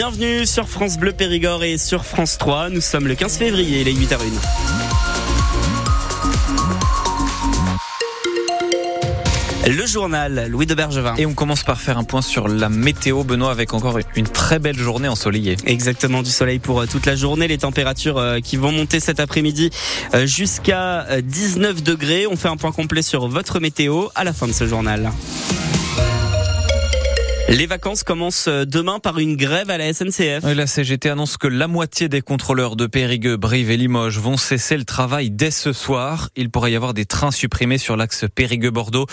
Bienvenue sur France Bleu Périgord et sur France 3. Nous sommes le 15 février, il est 8h01. Le journal, Louis de Bergevin. Et on commence par faire un point sur la météo, Benoît, avec encore une très belle journée ensoleillée. Exactement, du soleil pour euh, toute la journée. Les températures euh, qui vont monter cet après-midi euh, jusqu'à 19 degrés. On fait un point complet sur votre météo à la fin de ce journal. Les vacances commencent demain par une grève à la SNCF. La CGT annonce que la moitié des contrôleurs de Périgueux, Brive et Limoges vont cesser le travail dès ce soir. Il pourrait y avoir des trains supprimés sur l'axe Périgueux-Bordeaux,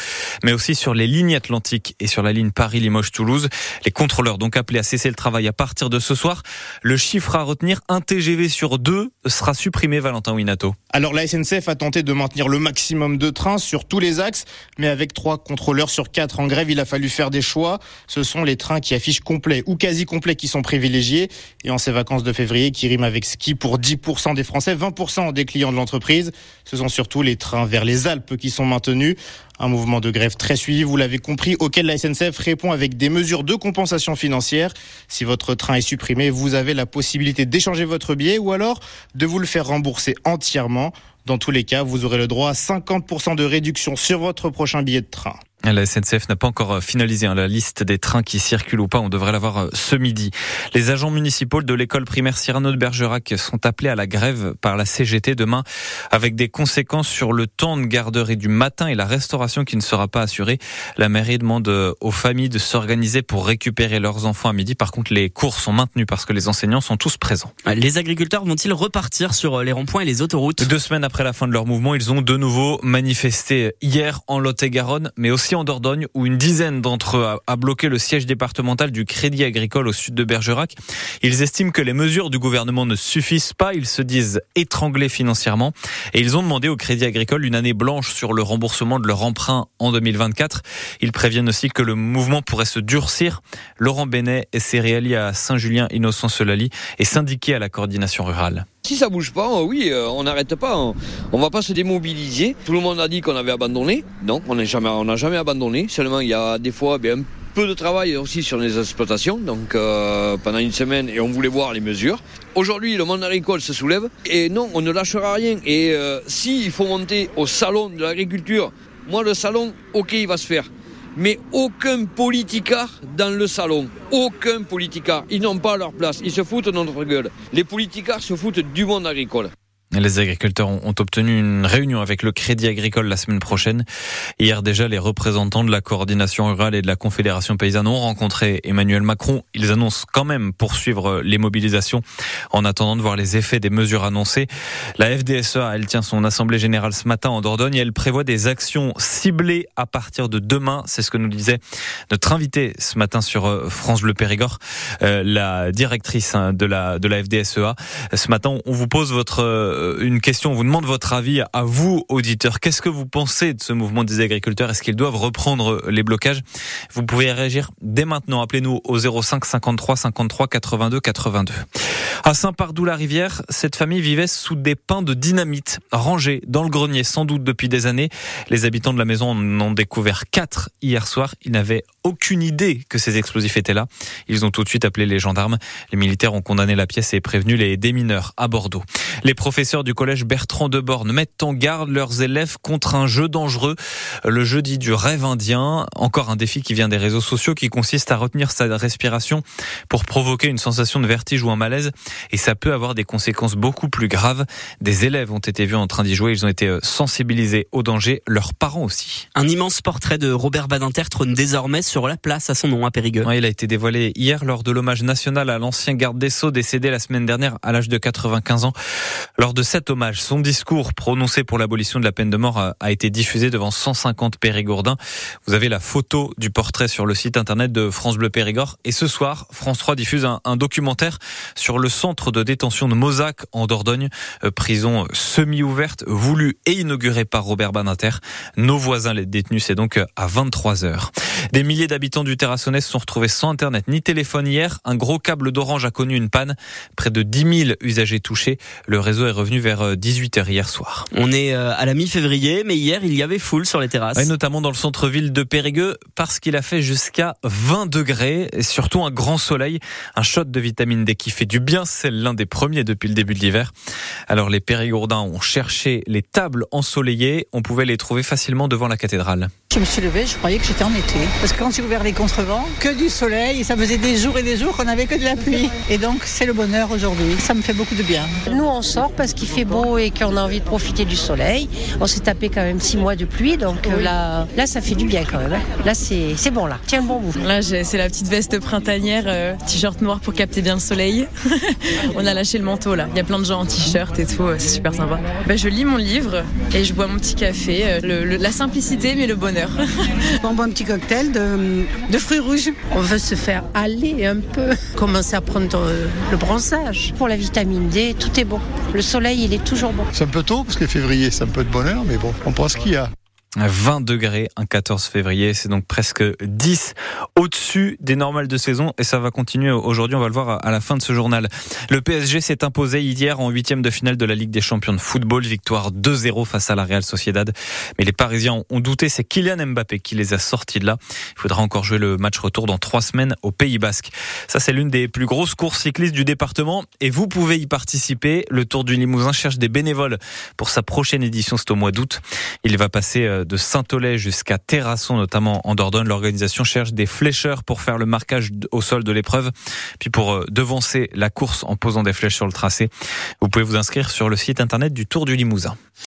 mais aussi sur les lignes Atlantiques et sur la ligne Paris-Limoges-Toulouse. Les contrôleurs donc appelés à cesser le travail à partir de ce soir. Le chiffre à retenir, un TGV sur deux sera supprimé, Valentin Winato. Alors la SNCF a tenté de maintenir le maximum de trains sur tous les axes, mais avec trois contrôleurs sur quatre en grève, il a fallu faire des choix. Ce sont les trains qui affichent complet ou quasi complet qui sont privilégiés. Et en ces vacances de février qui riment avec ski pour 10% des Français, 20% des clients de l'entreprise. Ce sont surtout les trains vers les Alpes qui sont maintenus. Un mouvement de grève très suivi, vous l'avez compris, auquel la SNCF répond avec des mesures de compensation financière. Si votre train est supprimé, vous avez la possibilité d'échanger votre billet ou alors de vous le faire rembourser entièrement. Dans tous les cas, vous aurez le droit à 50% de réduction sur votre prochain billet de train. La SNCF n'a pas encore euh, finalisé hein, la liste des trains qui circulent ou pas. On devrait l'avoir euh, ce midi. Les agents municipaux de l'école primaire Cyrano de Bergerac sont appelés à la grève par la CGT demain avec des conséquences sur le temps de garderie du matin et la restauration qui ne sera pas assurée. La mairie demande euh, aux familles de s'organiser pour récupérer leurs enfants à midi. Par contre, les cours sont maintenus parce que les enseignants sont tous présents. Les agriculteurs vont-ils repartir sur les ronds-points et les autoroutes? Deux semaines après la fin de leur mouvement, ils ont de nouveau manifesté hier en Lot-et-Garonne, mais aussi en Dordogne où une dizaine d'entre eux a bloqué le siège départemental du Crédit Agricole au sud de Bergerac. Ils estiment que les mesures du gouvernement ne suffisent pas. Ils se disent étranglés financièrement et ils ont demandé au Crédit Agricole une année blanche sur le remboursement de leur emprunt en 2024. Ils préviennent aussi que le mouvement pourrait se durcir. Laurent Benet est céréalier à Saint-Julien Innocent Solali et syndiqué à la coordination rurale. Si ça bouge pas, oui, euh, on n'arrête pas. On, on va pas se démobiliser. Tout le monde a dit qu'on avait abandonné. Non, on n'a jamais, abandonné. Seulement, il y a des fois bien, un peu de travail aussi sur les exploitations. Donc, euh, pendant une semaine, et on voulait voir les mesures. Aujourd'hui, le monde agricole se soulève. Et non, on ne lâchera rien. Et euh, s'il faut monter au salon de l'agriculture, moi, le salon, ok, il va se faire mais aucun politicard dans le salon. Aucun politicard. Ils n'ont pas leur place. Ils se foutent de notre gueule. Les politicards se foutent du monde agricole. Les agriculteurs ont obtenu une réunion avec le Crédit Agricole la semaine prochaine. Hier déjà, les représentants de la coordination rurale et de la Confédération paysanne ont rencontré Emmanuel Macron. Ils annoncent quand même poursuivre les mobilisations en attendant de voir les effets des mesures annoncées. La FDSEA, elle tient son assemblée générale ce matin en Dordogne et elle prévoit des actions ciblées à partir de demain. C'est ce que nous disait notre invité ce matin sur euh, France Bleu Périgord, euh, la directrice hein, de la, FDSEA. Ce matin, on vous pose votre euh, une question, on vous demande votre avis à vous, auditeurs. Qu'est-ce que vous pensez de ce mouvement des agriculteurs? Est-ce qu'ils doivent reprendre les blocages? Vous pouvez réagir dès maintenant. Appelez-nous au 05 53 53 82 82. À Saint-Pardoux-la-Rivière, cette famille vivait sous des pains de dynamite rangés dans le grenier, sans doute depuis des années. Les habitants de la maison en ont découvert quatre hier soir. Ils n'avaient aucune idée que ces explosifs étaient là. Ils ont tout de suite appelé les gendarmes. Les militaires ont condamné la pièce et prévenu les démineurs à Bordeaux. Les professeurs du collège Bertrand de Borne mettent en garde leurs élèves contre un jeu dangereux, le jeudi du rêve indien. Encore un défi qui vient des réseaux sociaux qui consiste à retenir sa respiration pour provoquer une sensation de vertige ou un malaise. Et ça peut avoir des conséquences beaucoup plus graves. Des élèves ont été vus en train d'y jouer. Ils ont été euh, sensibilisés au danger. Leurs parents aussi. Un immense portrait de Robert Badinter trône désormais sur la place à son nom à Périgueux. il a été dévoilé hier lors de l'hommage national à l'ancien garde des Sceaux décédé la semaine dernière à l'âge de 95 ans. Lors de cet hommage, son discours prononcé pour l'abolition de la peine de mort a, été diffusé devant 150 Périgourdins. Vous avez la photo du portrait sur le site internet de France Bleu Périgord. Et ce soir, France 3 diffuse un, documentaire sur le centre de détention de Mozac en Dordogne, euh, prison semi-ouverte, voulue et inaugurée par Robert Badinter. Nos voisins les détenus, c'est donc à 23 heures. Des milliers d'habitants du Terrassonnais se sont retrouvés sans internet ni téléphone hier. Un gros câble d'orange a connu une panne. Près de 10 000 usagers touchés. Le réseau est revenu revenu vers 18h hier soir. On est à la mi-février, mais hier, il y avait foule sur les terrasses. Et notamment dans le centre-ville de Périgueux, parce qu'il a fait jusqu'à 20 degrés, et surtout un grand soleil, un shot de vitamine D qui fait du bien, c'est l'un des premiers depuis le début de l'hiver. Alors les Périgourdins ont cherché les tables ensoleillées, on pouvait les trouver facilement devant la cathédrale. Je me suis levée, je croyais que j'étais en été. Parce que quand j'ai ouvert les contrevents, que du soleil, et ça faisait des jours et des jours qu'on avait que de la pluie. Et donc c'est le bonheur aujourd'hui, ça me fait beaucoup de bien. Nous on sort parce qu'il fait beau et qu'on a envie de profiter du soleil. On s'est tapé quand même six mois de pluie, donc euh, là, là ça fait du bien quand même. Hein. Là c'est bon là, tiens le bon bout. Là c'est la petite veste printanière, euh, t-shirt noir pour capter bien le soleil. on a lâché le manteau là, il y a plein de gens en t-shirt et tout, euh, c'est super sympa. Ben, je lis mon livre et je bois mon petit café, la simplicité mais le bonheur. On boit un petit cocktail de, fruits rouges. On veut se faire aller un peu, commencer à prendre euh, le bronzage. Pour la vitamine D, tout est bon. Le soleil, il est toujours bon. C'est un peu tôt parce que février, c'est un peu de bonheur, mais bon, on prend ce qu'il y a. 20 degrés un 14 février, c'est donc presque 10 au-dessus des normales de saison et ça va continuer aujourd'hui, on va le voir à la fin de ce journal. Le PSG s'est imposé hier en huitième de finale de la Ligue des champions de football, victoire 2-0 face à la Real Sociedad. Mais les Parisiens ont douté, c'est Kylian Mbappé qui les a sortis de là. Il faudra encore jouer le match retour dans trois semaines au Pays Basque. Ça c'est l'une des plus grosses courses cyclistes du département et vous pouvez y participer. Le Tour du Limousin cherche des bénévoles pour sa prochaine édition, c'est au mois d'août. Il va passer euh, de Saint-Olay jusqu'à Terrasson, notamment en Dordogne. L'organisation cherche des flécheurs pour faire le marquage au sol de l'épreuve, puis pour euh, devancer la course en posant des flèches sur le tracé. Vous pouvez vous inscrire sur le site internet du Tour du Limousin.